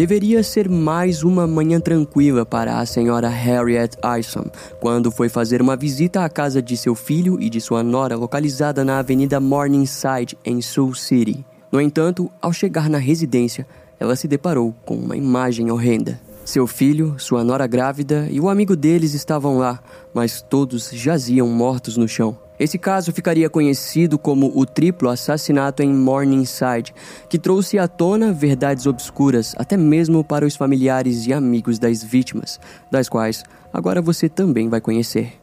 Deveria ser mais uma manhã tranquila para a senhora Harriet Ison, quando foi fazer uma visita à casa de seu filho e de sua nora localizada na Avenida Morningside, em Sioux City. No entanto, ao chegar na residência, ela se deparou com uma imagem horrenda. Seu filho, sua nora grávida e o amigo deles estavam lá, mas todos jaziam mortos no chão. Esse caso ficaria conhecido como o triplo assassinato em Morningside, que trouxe à tona verdades obscuras até mesmo para os familiares e amigos das vítimas, das quais agora você também vai conhecer.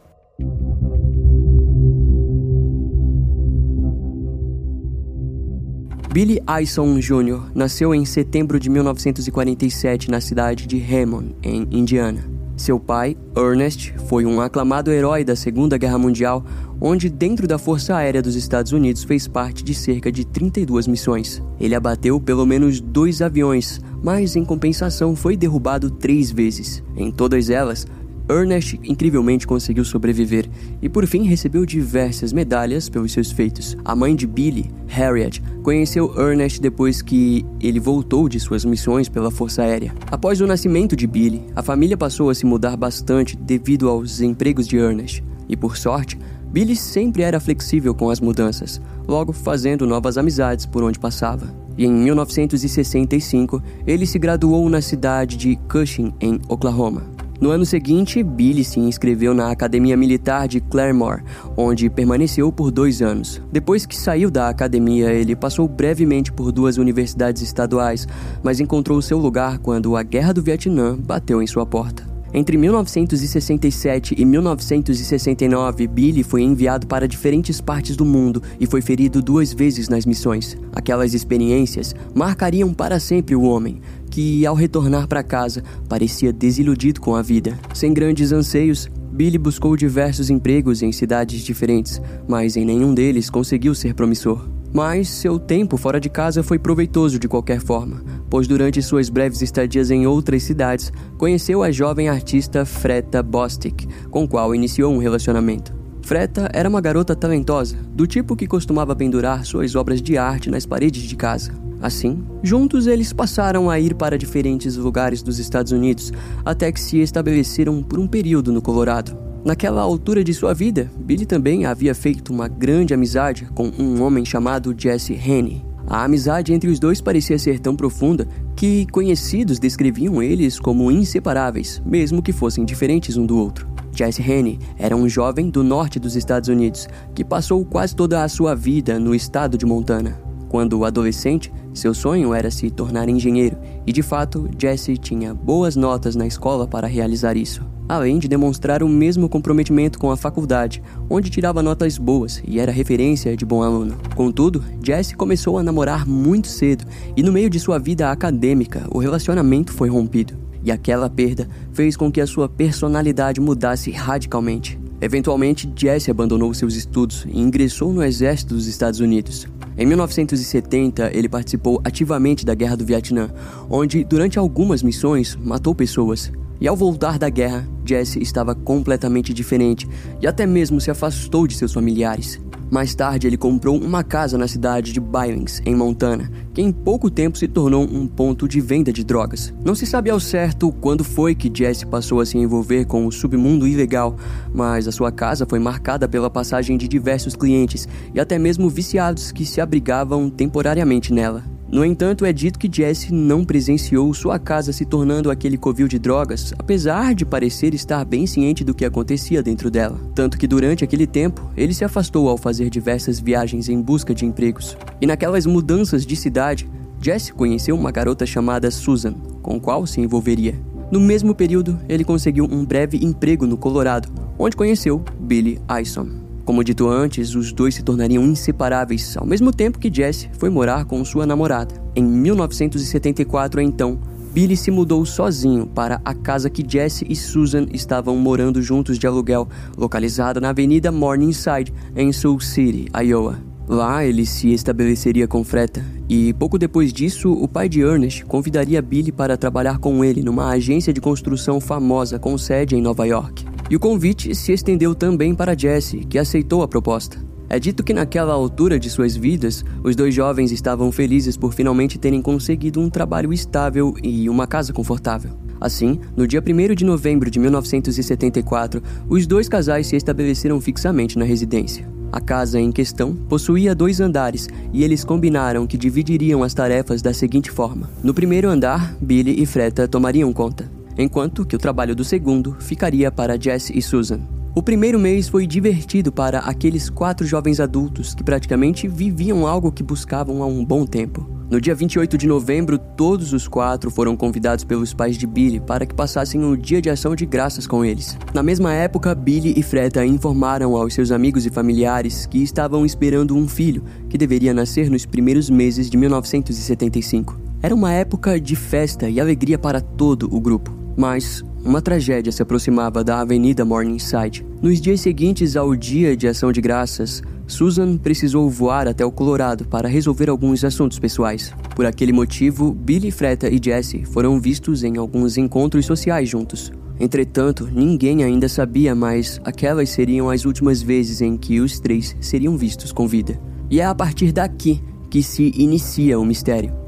Billy Ison Jr. nasceu em setembro de 1947 na cidade de Hammond, em Indiana. Seu pai, Ernest, foi um aclamado herói da Segunda Guerra Mundial, onde, dentro da Força Aérea dos Estados Unidos, fez parte de cerca de 32 missões. Ele abateu pelo menos dois aviões, mas em compensação foi derrubado três vezes. Em todas elas, Ernest incrivelmente conseguiu sobreviver e por fim recebeu diversas medalhas pelos seus feitos. A mãe de Billy, Harriet, conheceu Ernest depois que ele voltou de suas missões pela Força Aérea. Após o nascimento de Billy, a família passou a se mudar bastante devido aos empregos de Ernest. E por sorte, Billy sempre era flexível com as mudanças, logo fazendo novas amizades por onde passava. E em 1965, ele se graduou na cidade de Cushing, em Oklahoma. No ano seguinte, Billy se inscreveu na Academia Militar de Claremore, onde permaneceu por dois anos. Depois que saiu da academia, ele passou brevemente por duas universidades estaduais, mas encontrou seu lugar quando a Guerra do Vietnã bateu em sua porta. Entre 1967 e 1969, Billy foi enviado para diferentes partes do mundo e foi ferido duas vezes nas missões. Aquelas experiências marcariam para sempre o homem, que, ao retornar para casa, parecia desiludido com a vida. Sem grandes anseios, Billy buscou diversos empregos em cidades diferentes, mas em nenhum deles conseguiu ser promissor. Mas seu tempo fora de casa foi proveitoso de qualquer forma, pois durante suas breves estadias em outras cidades, conheceu a jovem artista Freta Bostic, com qual iniciou um relacionamento. Freta era uma garota talentosa, do tipo que costumava pendurar suas obras de arte nas paredes de casa. Assim, juntos eles passaram a ir para diferentes lugares dos Estados Unidos, até que se estabeleceram por um período no Colorado. Naquela altura de sua vida, Billy também havia feito uma grande amizade com um homem chamado Jesse Henne. A amizade entre os dois parecia ser tão profunda que conhecidos descreviam eles como inseparáveis, mesmo que fossem diferentes um do outro. Jesse Henne era um jovem do norte dos Estados Unidos que passou quase toda a sua vida no estado de Montana. Quando adolescente, seu sonho era se tornar engenheiro, e de fato, Jesse tinha boas notas na escola para realizar isso além de demonstrar o mesmo comprometimento com a faculdade, onde tirava notas boas e era referência de bom aluno. Contudo, Jesse começou a namorar muito cedo e, no meio de sua vida acadêmica, o relacionamento foi rompido. E aquela perda fez com que a sua personalidade mudasse radicalmente. Eventualmente, Jesse abandonou seus estudos e ingressou no exército dos Estados Unidos. Em 1970, ele participou ativamente da Guerra do Vietnã, onde, durante algumas missões, matou pessoas. E ao voltar da guerra, Jesse estava completamente diferente e até mesmo se afastou de seus familiares. Mais tarde, ele comprou uma casa na cidade de Billings, em Montana, que em pouco tempo se tornou um ponto de venda de drogas. Não se sabe ao certo quando foi que Jesse passou a se envolver com o submundo ilegal, mas a sua casa foi marcada pela passagem de diversos clientes e até mesmo viciados que se abrigavam temporariamente nela. No entanto, é dito que Jesse não presenciou sua casa se tornando aquele covil de drogas, apesar de parecer estar bem ciente do que acontecia dentro dela. Tanto que durante aquele tempo, ele se afastou ao fazer diversas viagens em busca de empregos. E naquelas mudanças de cidade, Jesse conheceu uma garota chamada Susan, com qual se envolveria. No mesmo período, ele conseguiu um breve emprego no Colorado, onde conheceu Billy Ison. Como dito antes, os dois se tornariam inseparáveis, ao mesmo tempo que Jesse foi morar com sua namorada. Em 1974, então, Billy se mudou sozinho para a casa que Jesse e Susan estavam morando juntos de aluguel, localizada na Avenida Morningside, em Sioux City, Iowa. Lá ele se estabeleceria com Freta, e pouco depois disso, o pai de Ernest convidaria Billy para trabalhar com ele numa agência de construção famosa com sede em Nova York. E o convite se estendeu também para Jesse, que aceitou a proposta. É dito que naquela altura de suas vidas, os dois jovens estavam felizes por finalmente terem conseguido um trabalho estável e uma casa confortável. Assim, no dia 1 de novembro de 1974, os dois casais se estabeleceram fixamente na residência. A casa em questão possuía dois andares e eles combinaram que dividiriam as tarefas da seguinte forma: no primeiro andar, Billy e Freta tomariam conta, enquanto que o trabalho do segundo ficaria para Jess e Susan. O primeiro mês foi divertido para aqueles quatro jovens adultos que praticamente viviam algo que buscavam há um bom tempo. No dia 28 de novembro, todos os quatro foram convidados pelos pais de Billy para que passassem o dia de ação de graças com eles. Na mesma época, Billy e Freta informaram aos seus amigos e familiares que estavam esperando um filho que deveria nascer nos primeiros meses de 1975. Era uma época de festa e alegria para todo o grupo. Mas uma tragédia se aproximava da Avenida Morningside. Nos dias seguintes ao Dia de Ação de Graças, Susan precisou voar até o Colorado para resolver alguns assuntos pessoais. Por aquele motivo, Billy, Freta e Jesse foram vistos em alguns encontros sociais juntos. Entretanto, ninguém ainda sabia, mas aquelas seriam as últimas vezes em que os três seriam vistos com vida. E é a partir daqui que se inicia o mistério.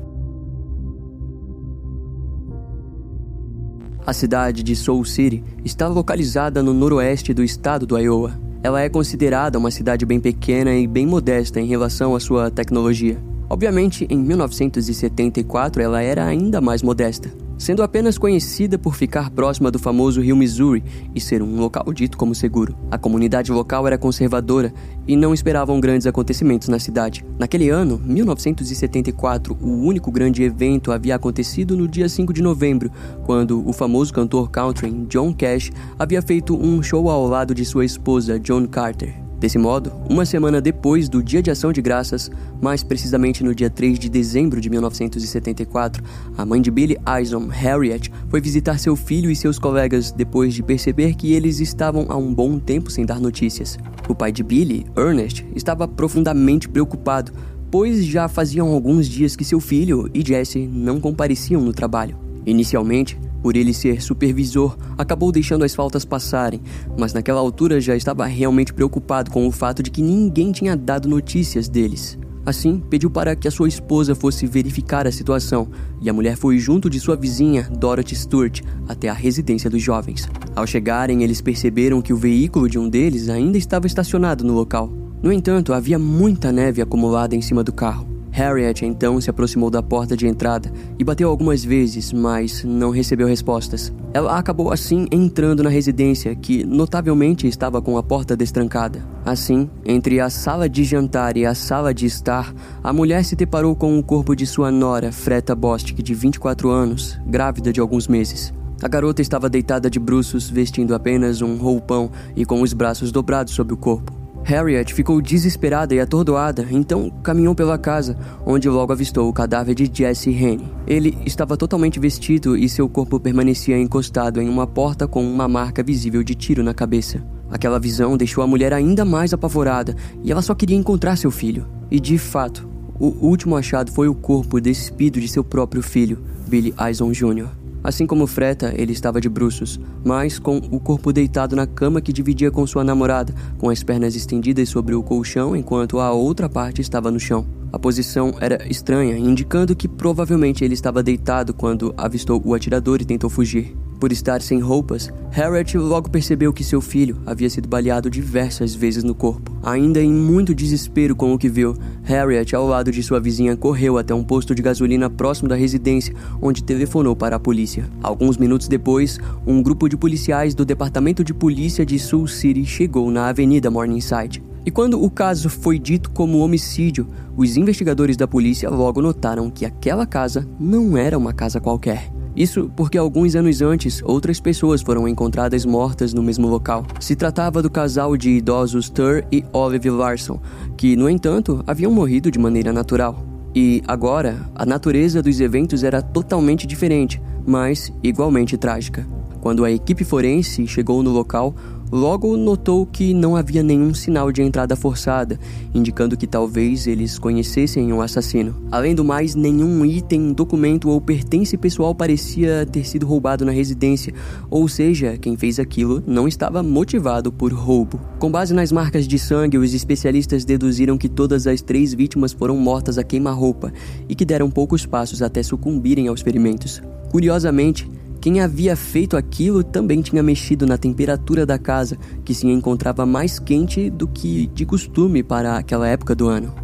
A cidade de Soul City está localizada no noroeste do estado do Iowa ela é considerada uma cidade bem pequena e bem modesta em relação à sua tecnologia. Obviamente, em 1974 ela era ainda mais modesta sendo apenas conhecida por ficar próxima do famoso rio Missouri e ser um local dito como seguro. A comunidade local era conservadora e não esperavam grandes acontecimentos na cidade. Naquele ano, 1974, o único grande evento havia acontecido no dia 5 de novembro, quando o famoso cantor country John Cash havia feito um show ao lado de sua esposa Joan Carter. Desse modo, uma semana depois do Dia de Ação de Graças, mais precisamente no dia 3 de dezembro de 1974, a mãe de Billy Ison, Harriet, foi visitar seu filho e seus colegas depois de perceber que eles estavam há um bom tempo sem dar notícias. O pai de Billy, Ernest, estava profundamente preocupado, pois já faziam alguns dias que seu filho e Jesse não compareciam no trabalho. Inicialmente, por ele ser supervisor, acabou deixando as faltas passarem, mas naquela altura já estava realmente preocupado com o fato de que ninguém tinha dado notícias deles. Assim, pediu para que a sua esposa fosse verificar a situação, e a mulher foi junto de sua vizinha, Dorothy Stewart, até a residência dos jovens. Ao chegarem, eles perceberam que o veículo de um deles ainda estava estacionado no local. No entanto, havia muita neve acumulada em cima do carro. Harriet então se aproximou da porta de entrada e bateu algumas vezes, mas não recebeu respostas. Ela acabou assim entrando na residência, que notavelmente estava com a porta destrancada. Assim, entre a sala de jantar e a sala de estar, a mulher se deparou com o corpo de sua nora, Freta Bostic, de 24 anos, grávida de alguns meses. A garota estava deitada de bruços, vestindo apenas um roupão e com os braços dobrados sobre o corpo. Harriet ficou desesperada e atordoada, então caminhou pela casa, onde logo avistou o cadáver de Jesse Henry. Ele estava totalmente vestido e seu corpo permanecia encostado em uma porta com uma marca visível de tiro na cabeça. Aquela visão deixou a mulher ainda mais apavorada e ela só queria encontrar seu filho. E de fato, o último achado foi o corpo despido de seu próprio filho, Billy Eison Jr. Assim como Freta, ele estava de bruços, mas com o corpo deitado na cama que dividia com sua namorada, com as pernas estendidas sobre o colchão enquanto a outra parte estava no chão. A posição era estranha, indicando que provavelmente ele estava deitado quando avistou o atirador e tentou fugir. Por estar sem roupas, Harriet logo percebeu que seu filho havia sido baleado diversas vezes no corpo. Ainda em muito desespero com o que viu, Harriet, ao lado de sua vizinha, correu até um posto de gasolina próximo da residência, onde telefonou para a polícia. Alguns minutos depois, um grupo de policiais do Departamento de Polícia de Sul City chegou na Avenida Morningside. E quando o caso foi dito como homicídio, os investigadores da polícia logo notaram que aquela casa não era uma casa qualquer. Isso porque alguns anos antes, outras pessoas foram encontradas mortas no mesmo local. Se tratava do casal de idosos Tur e Olive Larson, que, no entanto, haviam morrido de maneira natural. E agora, a natureza dos eventos era totalmente diferente, mas igualmente trágica. Quando a equipe forense chegou no local, Logo notou que não havia nenhum sinal de entrada forçada, indicando que talvez eles conhecessem o assassino. Além do mais, nenhum item, documento ou pertence pessoal parecia ter sido roubado na residência, ou seja, quem fez aquilo não estava motivado por roubo. Com base nas marcas de sangue, os especialistas deduziram que todas as três vítimas foram mortas a queima-roupa e que deram poucos passos até sucumbirem aos ferimentos. Curiosamente, quem havia feito aquilo também tinha mexido na temperatura da casa, que se encontrava mais quente do que de costume para aquela época do ano.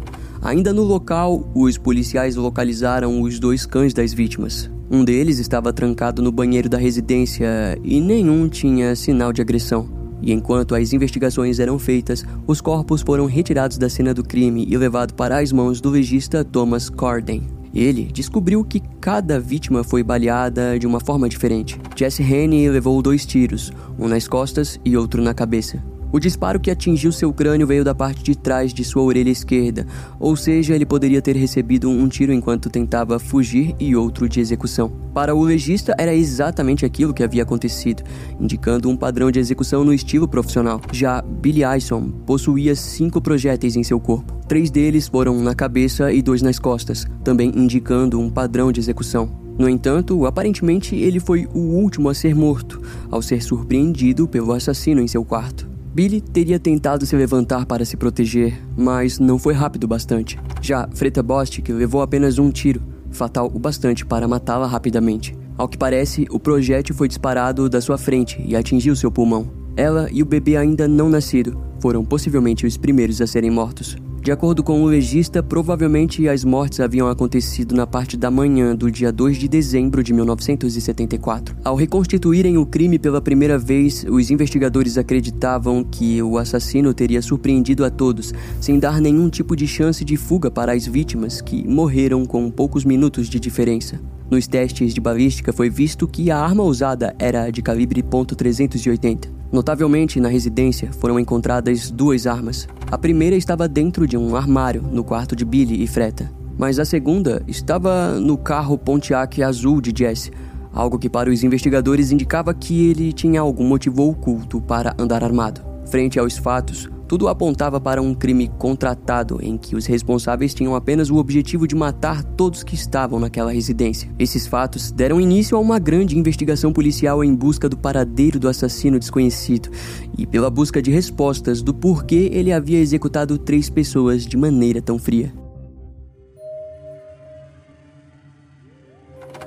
Ainda no local, os policiais localizaram os dois cães das vítimas. Um deles estava trancado no banheiro da residência e nenhum tinha sinal de agressão. E enquanto as investigações eram feitas, os corpos foram retirados da cena do crime e levados para as mãos do legista Thomas Corden. Ele descobriu que cada vítima foi baleada de uma forma diferente. Jesse Haney levou dois tiros, um nas costas e outro na cabeça. O disparo que atingiu seu crânio veio da parte de trás de sua orelha esquerda, ou seja, ele poderia ter recebido um tiro enquanto tentava fugir e outro de execução. Para o legista, era exatamente aquilo que havia acontecido, indicando um padrão de execução no estilo profissional. Já Billy Ison possuía cinco projéteis em seu corpo. Três deles foram na cabeça e dois nas costas, também indicando um padrão de execução. No entanto, aparentemente ele foi o último a ser morto, ao ser surpreendido pelo assassino em seu quarto. Billy teria tentado se levantar para se proteger, mas não foi rápido bastante. Já Freta Bostic levou apenas um tiro, fatal o bastante para matá-la rapidamente. Ao que parece, o projétil foi disparado da sua frente e atingiu seu pulmão. Ela e o bebê ainda não nascido foram possivelmente os primeiros a serem mortos. De acordo com o legista, provavelmente as mortes haviam acontecido na parte da manhã do dia 2 de dezembro de 1974. Ao reconstituírem o crime pela primeira vez, os investigadores acreditavam que o assassino teria surpreendido a todos, sem dar nenhum tipo de chance de fuga para as vítimas, que morreram com poucos minutos de diferença. Nos testes de balística foi visto que a arma usada era de calibre .380. Notavelmente, na residência foram encontradas duas armas. A primeira estava dentro de um armário no quarto de Billy e Freta, mas a segunda estava no carro Pontiac azul de Jesse, algo que para os investigadores indicava que ele tinha algum motivo oculto para andar armado. Frente aos fatos, tudo apontava para um crime contratado em que os responsáveis tinham apenas o objetivo de matar todos que estavam naquela residência. Esses fatos deram início a uma grande investigação policial em busca do paradeiro do assassino desconhecido e pela busca de respostas do porquê ele havia executado três pessoas de maneira tão fria.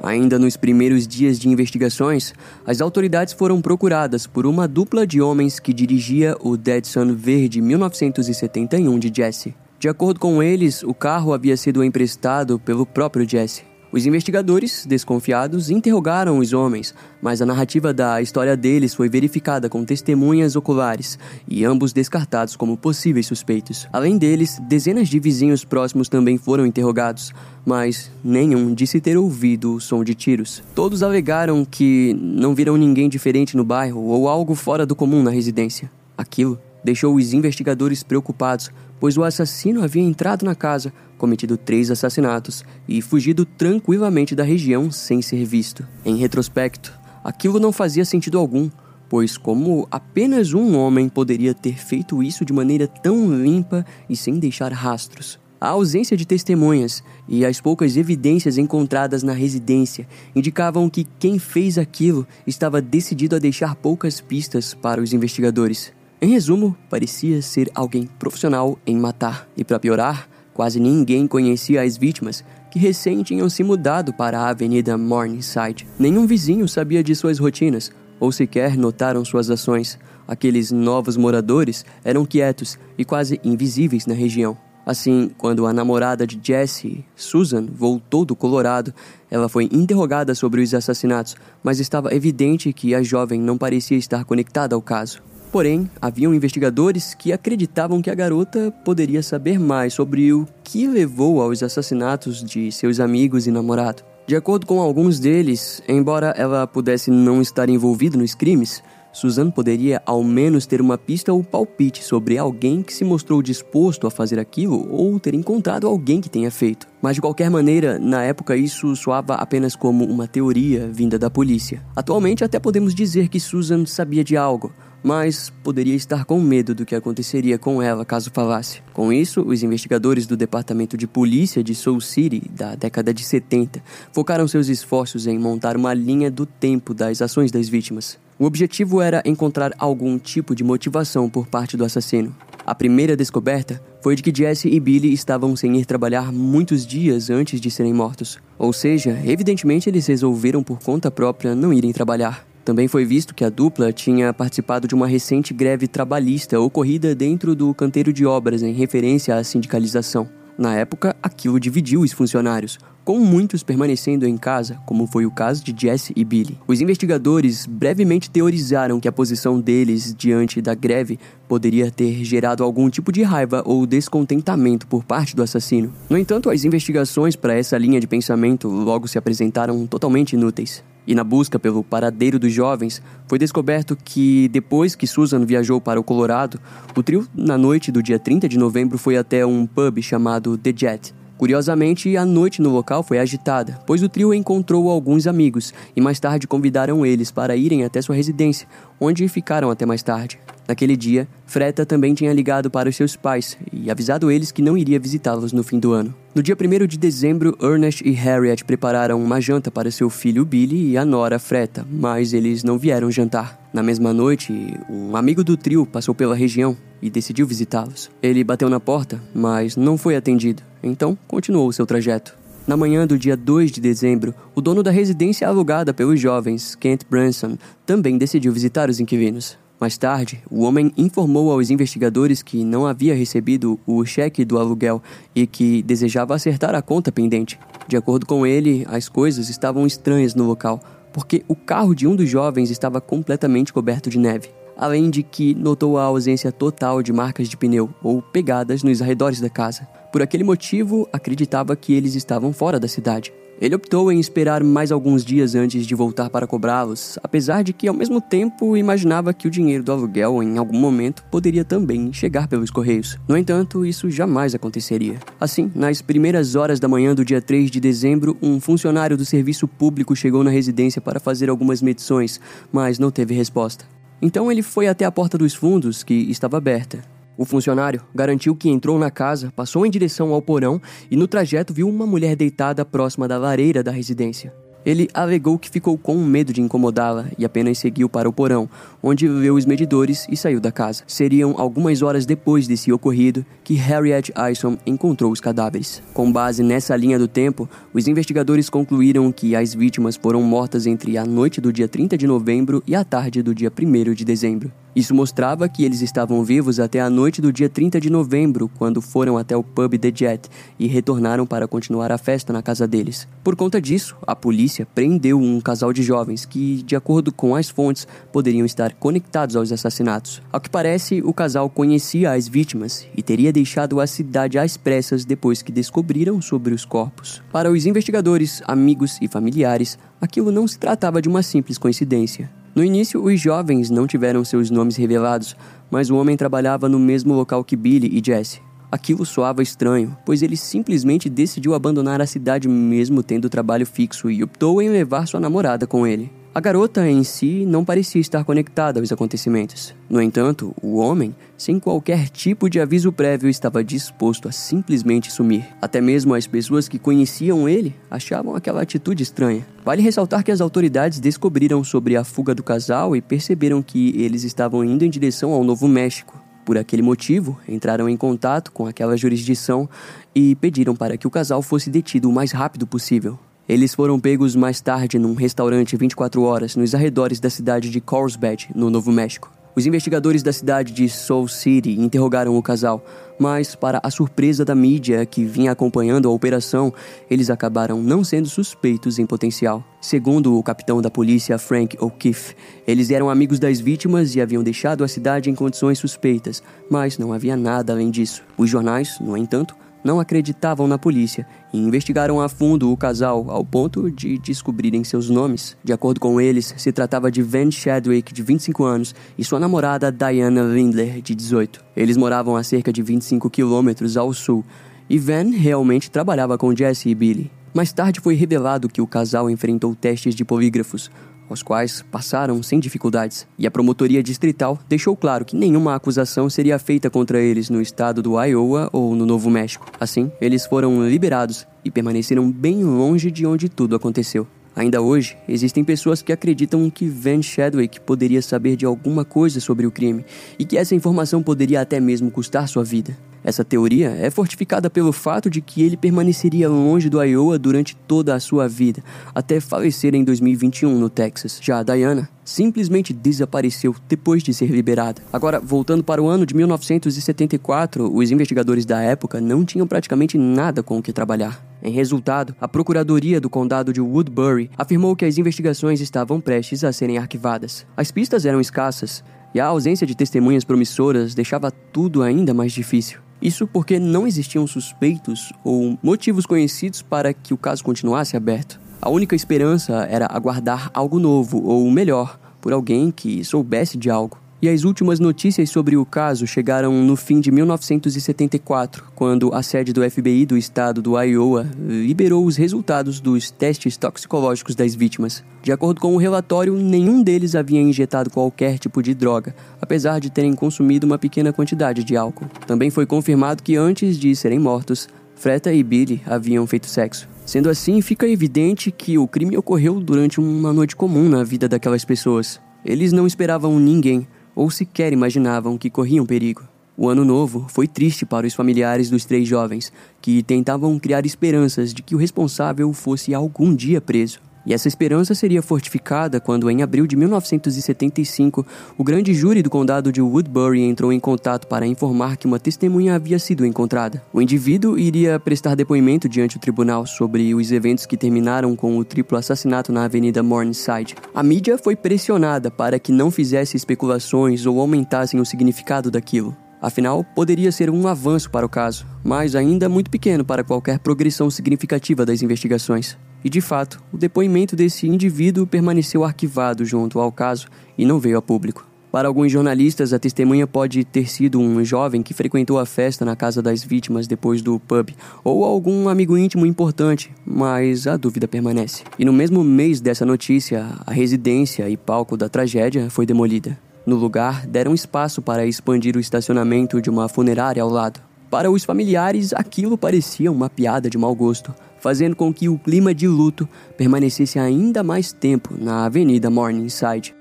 Ainda nos primeiros dias de investigações, as autoridades foram procuradas por uma dupla de homens que dirigia o Datsun Verde 1971 de Jesse. De acordo com eles, o carro havia sido emprestado pelo próprio Jesse. Os investigadores, desconfiados, interrogaram os homens, mas a narrativa da história deles foi verificada com testemunhas oculares e ambos descartados como possíveis suspeitos. Além deles, dezenas de vizinhos próximos também foram interrogados, mas nenhum disse ter ouvido o som de tiros. Todos alegaram que não viram ninguém diferente no bairro ou algo fora do comum na residência. Aquilo deixou os investigadores preocupados, pois o assassino havia entrado na casa, cometido três assassinatos e fugido tranquilamente da região sem ser visto. Em retrospecto, aquilo não fazia sentido algum, pois como apenas um homem poderia ter feito isso de maneira tão limpa e sem deixar rastros? A ausência de testemunhas e as poucas evidências encontradas na residência indicavam que quem fez aquilo estava decidido a deixar poucas pistas para os investigadores. Em resumo, parecia ser alguém profissional em matar, e para piorar, quase ninguém conhecia as vítimas, que recém tinham se mudado para a Avenida Morningside. Nenhum vizinho sabia de suas rotinas, ou sequer notaram suas ações. Aqueles novos moradores eram quietos e quase invisíveis na região. Assim, quando a namorada de Jesse, Susan, voltou do Colorado, ela foi interrogada sobre os assassinatos, mas estava evidente que a jovem não parecia estar conectada ao caso. Porém, haviam investigadores que acreditavam que a garota poderia saber mais sobre o que levou aos assassinatos de seus amigos e namorado. De acordo com alguns deles, embora ela pudesse não estar envolvida nos crimes, Suzanne poderia ao menos ter uma pista ou palpite sobre alguém que se mostrou disposto a fazer aquilo ou ter encontrado alguém que tenha feito. Mas de qualquer maneira, na época isso soava apenas como uma teoria vinda da polícia. Atualmente até podemos dizer que Susan sabia de algo, mas poderia estar com medo do que aconteceria com ela caso falasse. Com isso, os investigadores do Departamento de Polícia de Soul City, da década de 70, focaram seus esforços em montar uma linha do tempo das ações das vítimas. O objetivo era encontrar algum tipo de motivação por parte do assassino. A primeira descoberta foi de que Jesse e Billy estavam sem ir trabalhar muitos dias antes de serem mortos. Ou seja, evidentemente eles resolveram por conta própria não irem trabalhar. Também foi visto que a dupla tinha participado de uma recente greve trabalhista ocorrida dentro do canteiro de obras em referência à sindicalização. Na época, aquilo dividiu os funcionários, com muitos permanecendo em casa, como foi o caso de Jesse e Billy. Os investigadores brevemente teorizaram que a posição deles diante da greve poderia ter gerado algum tipo de raiva ou descontentamento por parte do assassino. No entanto, as investigações para essa linha de pensamento logo se apresentaram totalmente inúteis. E na busca pelo paradeiro dos jovens, foi descoberto que, depois que Susan viajou para o Colorado, o trio, na noite do dia 30 de novembro, foi até um pub chamado The Jet. Curiosamente, a noite no local foi agitada, pois o trio encontrou alguns amigos e mais tarde convidaram eles para irem até sua residência, onde ficaram até mais tarde. Naquele dia, Freta também tinha ligado para os seus pais e avisado eles que não iria visitá-los no fim do ano. No dia 1 de dezembro, Ernest e Harriet prepararam uma janta para seu filho Billy e a nora Freta, mas eles não vieram jantar. Na mesma noite, um amigo do trio passou pela região e decidiu visitá-los. Ele bateu na porta, mas não foi atendido, então continuou seu trajeto. Na manhã do dia 2 de dezembro, o dono da residência alugada pelos jovens, Kent Branson, também decidiu visitar os inquilinos. Mais tarde, o homem informou aos investigadores que não havia recebido o cheque do aluguel e que desejava acertar a conta pendente. De acordo com ele, as coisas estavam estranhas no local, porque o carro de um dos jovens estava completamente coberto de neve. Além de que notou a ausência total de marcas de pneu ou pegadas nos arredores da casa. Por aquele motivo, acreditava que eles estavam fora da cidade. Ele optou em esperar mais alguns dias antes de voltar para cobrá-los, apesar de que ao mesmo tempo imaginava que o dinheiro do aluguel em algum momento poderia também chegar pelos correios. No entanto, isso jamais aconteceria. Assim, nas primeiras horas da manhã do dia 3 de dezembro, um funcionário do serviço público chegou na residência para fazer algumas medições, mas não teve resposta. Então ele foi até a porta dos fundos, que estava aberta. O funcionário garantiu que entrou na casa, passou em direção ao porão e no trajeto viu uma mulher deitada próxima da lareira da residência. Ele alegou que ficou com medo de incomodá-la e apenas seguiu para o porão, onde viu os medidores e saiu da casa. Seriam algumas horas depois desse ocorrido que Harriet Ison encontrou os cadáveres. Com base nessa linha do tempo, os investigadores concluíram que as vítimas foram mortas entre a noite do dia 30 de novembro e a tarde do dia 1 de dezembro. Isso mostrava que eles estavam vivos até a noite do dia 30 de novembro, quando foram até o pub The Jet e retornaram para continuar a festa na casa deles. Por conta disso, a polícia prendeu um casal de jovens que, de acordo com as fontes, poderiam estar conectados aos assassinatos. Ao que parece, o casal conhecia as vítimas e teria deixado a cidade às pressas depois que descobriram sobre os corpos. Para os investigadores, amigos e familiares, aquilo não se tratava de uma simples coincidência. No início, os jovens não tiveram seus nomes revelados, mas o homem trabalhava no mesmo local que Billy e Jesse. Aquilo soava estranho, pois ele simplesmente decidiu abandonar a cidade mesmo tendo trabalho fixo e optou em levar sua namorada com ele. A garota em si não parecia estar conectada aos acontecimentos. No entanto, o homem, sem qualquer tipo de aviso prévio, estava disposto a simplesmente sumir. Até mesmo as pessoas que conheciam ele achavam aquela atitude estranha. Vale ressaltar que as autoridades descobriram sobre a fuga do casal e perceberam que eles estavam indo em direção ao Novo México. Por aquele motivo, entraram em contato com aquela jurisdição e pediram para que o casal fosse detido o mais rápido possível. Eles foram pegos mais tarde num restaurante 24 horas nos arredores da cidade de Carlsbad, no Novo México. Os investigadores da cidade de Soul City interrogaram o casal, mas, para a surpresa da mídia que vinha acompanhando a operação, eles acabaram não sendo suspeitos em potencial. Segundo o capitão da polícia Frank O'Keefe, eles eram amigos das vítimas e haviam deixado a cidade em condições suspeitas, mas não havia nada além disso. Os jornais, no entanto, não acreditavam na polícia e investigaram a fundo o casal ao ponto de descobrirem seus nomes. De acordo com eles, se tratava de Van Chadwick, de 25 anos, e sua namorada Diana Lindler, de 18. Eles moravam a cerca de 25 quilômetros ao sul e Van realmente trabalhava com Jesse e Billy. Mais tarde foi revelado que o casal enfrentou testes de polígrafos, os quais passaram sem dificuldades, e a promotoria distrital deixou claro que nenhuma acusação seria feita contra eles no estado do Iowa ou no Novo México. Assim, eles foram liberados e permaneceram bem longe de onde tudo aconteceu. Ainda hoje, existem pessoas que acreditam que Van Shadwick poderia saber de alguma coisa sobre o crime e que essa informação poderia até mesmo custar sua vida. Essa teoria é fortificada pelo fato de que ele permaneceria longe do Iowa durante toda a sua vida, até falecer em 2021 no Texas. Já a Diana simplesmente desapareceu depois de ser liberada. Agora, voltando para o ano de 1974, os investigadores da época não tinham praticamente nada com o que trabalhar. Em resultado, a Procuradoria do Condado de Woodbury afirmou que as investigações estavam prestes a serem arquivadas. As pistas eram escassas e a ausência de testemunhas promissoras deixava tudo ainda mais difícil. Isso porque não existiam suspeitos ou motivos conhecidos para que o caso continuasse aberto. A única esperança era aguardar algo novo ou melhor por alguém que soubesse de algo. E as últimas notícias sobre o caso chegaram no fim de 1974, quando a sede do FBI do estado do Iowa liberou os resultados dos testes toxicológicos das vítimas. De acordo com o relatório, nenhum deles havia injetado qualquer tipo de droga, apesar de terem consumido uma pequena quantidade de álcool. Também foi confirmado que antes de serem mortos, Freta e Billy haviam feito sexo. Sendo assim, fica evidente que o crime ocorreu durante uma noite comum na vida daquelas pessoas. Eles não esperavam ninguém, ou sequer imaginavam que corriam perigo. O ano novo foi triste para os familiares dos três jovens, que tentavam criar esperanças de que o responsável fosse algum dia preso. E essa esperança seria fortificada quando, em abril de 1975, o grande júri do condado de Woodbury entrou em contato para informar que uma testemunha havia sido encontrada. O indivíduo iria prestar depoimento diante o tribunal sobre os eventos que terminaram com o triplo assassinato na Avenida Morningside. A mídia foi pressionada para que não fizesse especulações ou aumentassem o significado daquilo. Afinal, poderia ser um avanço para o caso, mas ainda muito pequeno para qualquer progressão significativa das investigações. E de fato, o depoimento desse indivíduo permaneceu arquivado junto ao caso e não veio a público. Para alguns jornalistas, a testemunha pode ter sido um jovem que frequentou a festa na casa das vítimas depois do pub, ou algum amigo íntimo importante, mas a dúvida permanece. E no mesmo mês dessa notícia, a residência e palco da tragédia foi demolida. No lugar, deram espaço para expandir o estacionamento de uma funerária ao lado. Para os familiares, aquilo parecia uma piada de mau gosto, fazendo com que o clima de luto permanecesse ainda mais tempo na Avenida Morningside.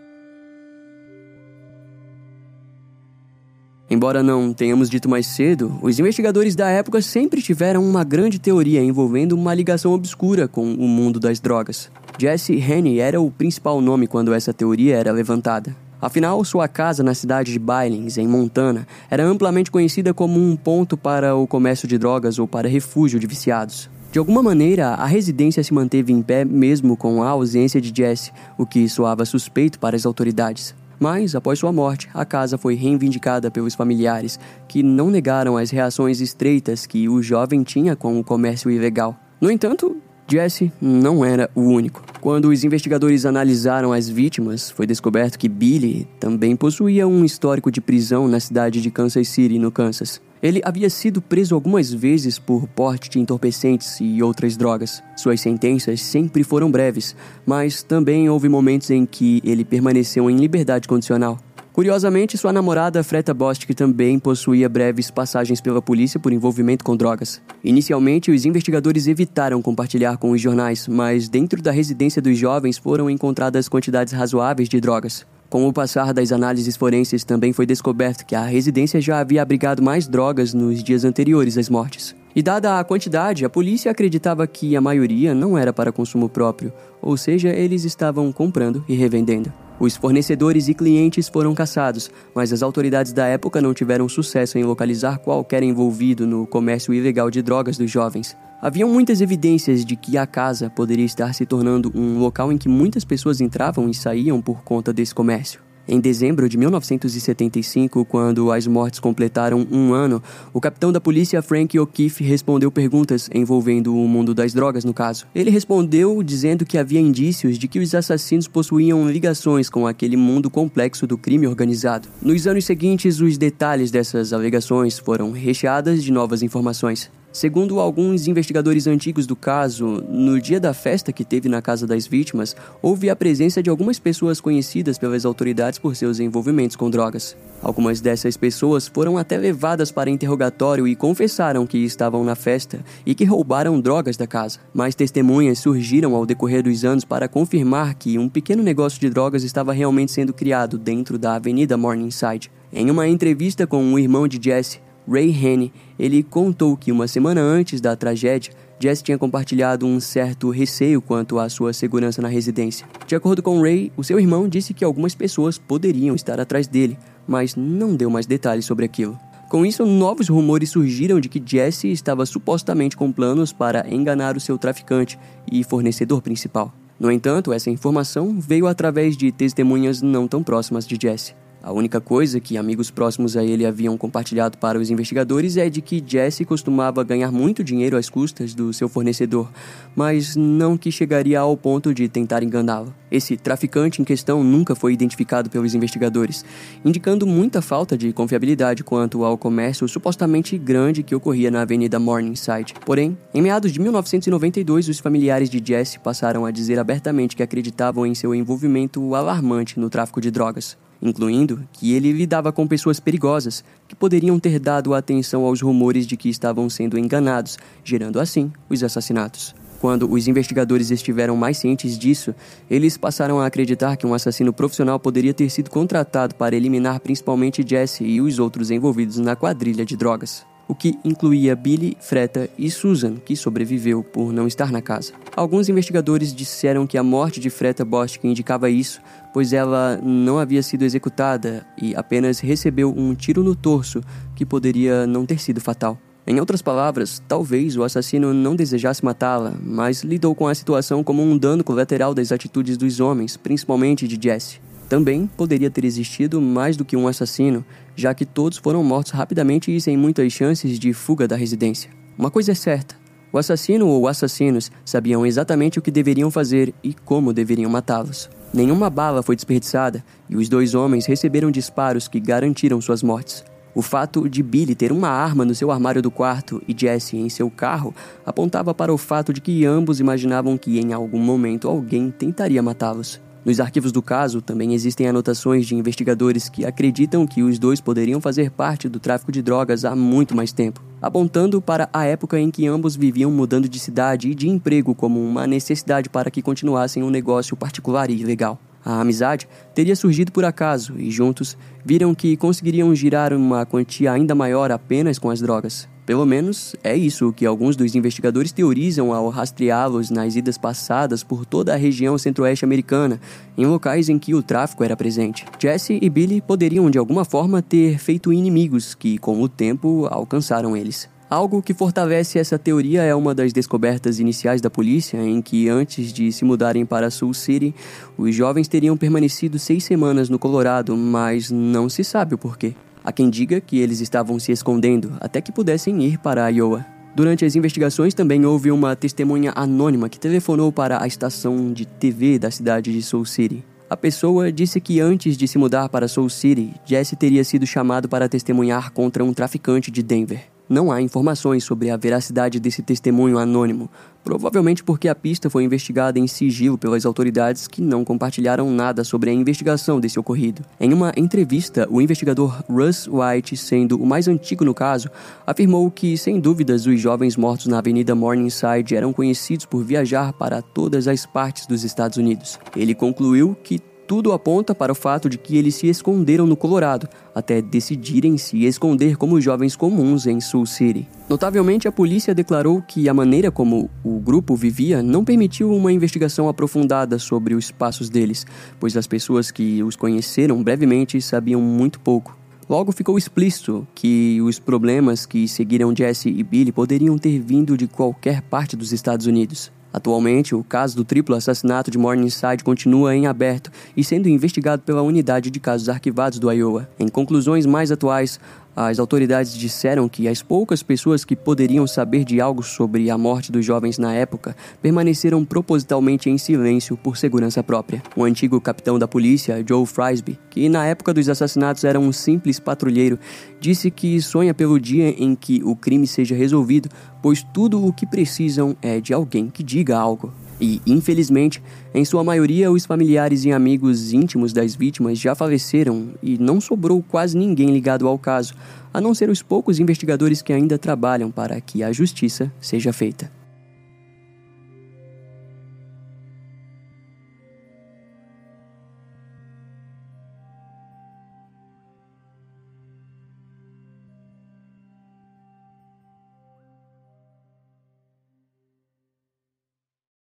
Embora não tenhamos dito mais cedo, os investigadores da época sempre tiveram uma grande teoria envolvendo uma ligação obscura com o mundo das drogas. Jesse Henney era o principal nome quando essa teoria era levantada. Afinal, sua casa na cidade de Billings, em Montana, era amplamente conhecida como um ponto para o comércio de drogas ou para refúgio de viciados. De alguma maneira, a residência se manteve em pé mesmo com a ausência de Jesse, o que soava suspeito para as autoridades. Mas, após sua morte, a casa foi reivindicada pelos familiares, que não negaram as reações estreitas que o jovem tinha com o comércio ilegal. No entanto, Jesse não era o único. Quando os investigadores analisaram as vítimas, foi descoberto que Billy também possuía um histórico de prisão na cidade de Kansas City, no Kansas. Ele havia sido preso algumas vezes por porte de entorpecentes e outras drogas. Suas sentenças sempre foram breves, mas também houve momentos em que ele permaneceu em liberdade condicional. Curiosamente, sua namorada Freta Bostic também possuía breves passagens pela polícia por envolvimento com drogas. Inicialmente, os investigadores evitaram compartilhar com os jornais, mas dentro da residência dos jovens foram encontradas quantidades razoáveis de drogas. Com o passar das análises forenses, também foi descoberto que a residência já havia abrigado mais drogas nos dias anteriores às mortes. E dada a quantidade, a polícia acreditava que a maioria não era para consumo próprio, ou seja, eles estavam comprando e revendendo. Os fornecedores e clientes foram caçados, mas as autoridades da época não tiveram sucesso em localizar qualquer envolvido no comércio ilegal de drogas dos jovens. Haviam muitas evidências de que a casa poderia estar se tornando um local em que muitas pessoas entravam e saíam por conta desse comércio. Em dezembro de 1975, quando as mortes completaram um ano, o capitão da polícia Frank O'Keefe respondeu perguntas envolvendo o mundo das drogas no caso. Ele respondeu dizendo que havia indícios de que os assassinos possuíam ligações com aquele mundo complexo do crime organizado. Nos anos seguintes, os detalhes dessas alegações foram recheadas de novas informações. Segundo alguns investigadores antigos do caso, no dia da festa que teve na casa das vítimas, houve a presença de algumas pessoas conhecidas pelas autoridades por seus envolvimentos com drogas. Algumas dessas pessoas foram até levadas para interrogatório e confessaram que estavam na festa e que roubaram drogas da casa. Mais testemunhas surgiram ao decorrer dos anos para confirmar que um pequeno negócio de drogas estava realmente sendo criado dentro da Avenida Morningside. Em uma entrevista com um irmão de Jesse, Ray Henny, ele contou que uma semana antes da tragédia, Jesse tinha compartilhado um certo receio quanto à sua segurança na residência. De acordo com Ray, o seu irmão disse que algumas pessoas poderiam estar atrás dele, mas não deu mais detalhes sobre aquilo. Com isso, novos rumores surgiram de que Jesse estava supostamente com planos para enganar o seu traficante e fornecedor principal. No entanto, essa informação veio através de testemunhas não tão próximas de Jesse. A única coisa que amigos próximos a ele haviam compartilhado para os investigadores é de que Jesse costumava ganhar muito dinheiro às custas do seu fornecedor, mas não que chegaria ao ponto de tentar enganá-lo. Esse traficante em questão nunca foi identificado pelos investigadores, indicando muita falta de confiabilidade quanto ao comércio supostamente grande que ocorria na Avenida Morningside. Porém, em meados de 1992, os familiares de Jesse passaram a dizer abertamente que acreditavam em seu envolvimento alarmante no tráfico de drogas incluindo que ele lidava com pessoas perigosas que poderiam ter dado atenção aos rumores de que estavam sendo enganados, gerando assim os assassinatos. Quando os investigadores estiveram mais cientes disso, eles passaram a acreditar que um assassino profissional poderia ter sido contratado para eliminar principalmente Jesse e os outros envolvidos na quadrilha de drogas o que incluía Billy, Freta e Susan, que sobreviveu por não estar na casa. Alguns investigadores disseram que a morte de Freta Bostic indicava isso, pois ela não havia sido executada e apenas recebeu um tiro no torso que poderia não ter sido fatal. Em outras palavras, talvez o assassino não desejasse matá-la, mas lidou com a situação como um dano colateral das atitudes dos homens, principalmente de Jesse. Também poderia ter existido mais do que um assassino, já que todos foram mortos rapidamente e sem muitas chances de fuga da residência. Uma coisa é certa: o assassino ou assassinos sabiam exatamente o que deveriam fazer e como deveriam matá-los. Nenhuma bala foi desperdiçada e os dois homens receberam disparos que garantiram suas mortes. O fato de Billy ter uma arma no seu armário do quarto e Jesse em seu carro apontava para o fato de que ambos imaginavam que em algum momento alguém tentaria matá-los. Nos arquivos do caso também existem anotações de investigadores que acreditam que os dois poderiam fazer parte do tráfico de drogas há muito mais tempo, apontando para a época em que ambos viviam mudando de cidade e de emprego como uma necessidade para que continuassem um negócio particular e ilegal. A amizade teria surgido por acaso e juntos viram que conseguiriam girar uma quantia ainda maior apenas com as drogas. Pelo menos é isso que alguns dos investigadores teorizam ao rastreá-los nas idas passadas por toda a região centro-oeste americana, em locais em que o tráfico era presente. Jesse e Billy poderiam de alguma forma ter feito inimigos que, com o tempo, alcançaram eles. Algo que fortalece essa teoria é uma das descobertas iniciais da polícia, em que antes de se mudarem para Sul City, os jovens teriam permanecido seis semanas no Colorado, mas não se sabe o porquê. Há quem diga que eles estavam se escondendo até que pudessem ir para Iowa. Durante as investigações também houve uma testemunha anônima que telefonou para a estação de TV da cidade de Soul City. A pessoa disse que antes de se mudar para Soul City, Jesse teria sido chamado para testemunhar contra um traficante de Denver. Não há informações sobre a veracidade desse testemunho anônimo, provavelmente porque a pista foi investigada em sigilo pelas autoridades que não compartilharam nada sobre a investigação desse ocorrido. Em uma entrevista, o investigador Russ White, sendo o mais antigo no caso, afirmou que, sem dúvidas, os jovens mortos na Avenida Morningside eram conhecidos por viajar para todas as partes dos Estados Unidos. Ele concluiu que tudo aponta para o fato de que eles se esconderam no Colorado, até decidirem se esconder como jovens comuns em Sul City. Notavelmente, a polícia declarou que a maneira como o grupo vivia não permitiu uma investigação aprofundada sobre os passos deles, pois as pessoas que os conheceram brevemente sabiam muito pouco. Logo ficou explícito que os problemas que seguiram Jesse e Billy poderiam ter vindo de qualquer parte dos Estados Unidos. Atualmente, o caso do triplo assassinato de Morningside continua em aberto e sendo investigado pela Unidade de Casos Arquivados do Iowa. Em conclusões mais atuais, As autoridades disseram que as poucas pessoas que poderiam saber de algo sobre a morte dos jovens na época permaneceram propositalmente em silêncio por segurança própria. O antigo capitão da polícia, Joe Frisby, que na época dos assassinatos era um simples patrulheiro, disse que sonha pelo dia em que o crime seja resolvido, pois tudo o que precisam é de alguém que diga algo. E, infelizmente, em sua maioria, os familiares e amigos íntimos das vítimas já faleceram e não sobrou quase ninguém ligado ao caso, a não ser os poucos investigadores que ainda trabalham para que a justiça seja feita.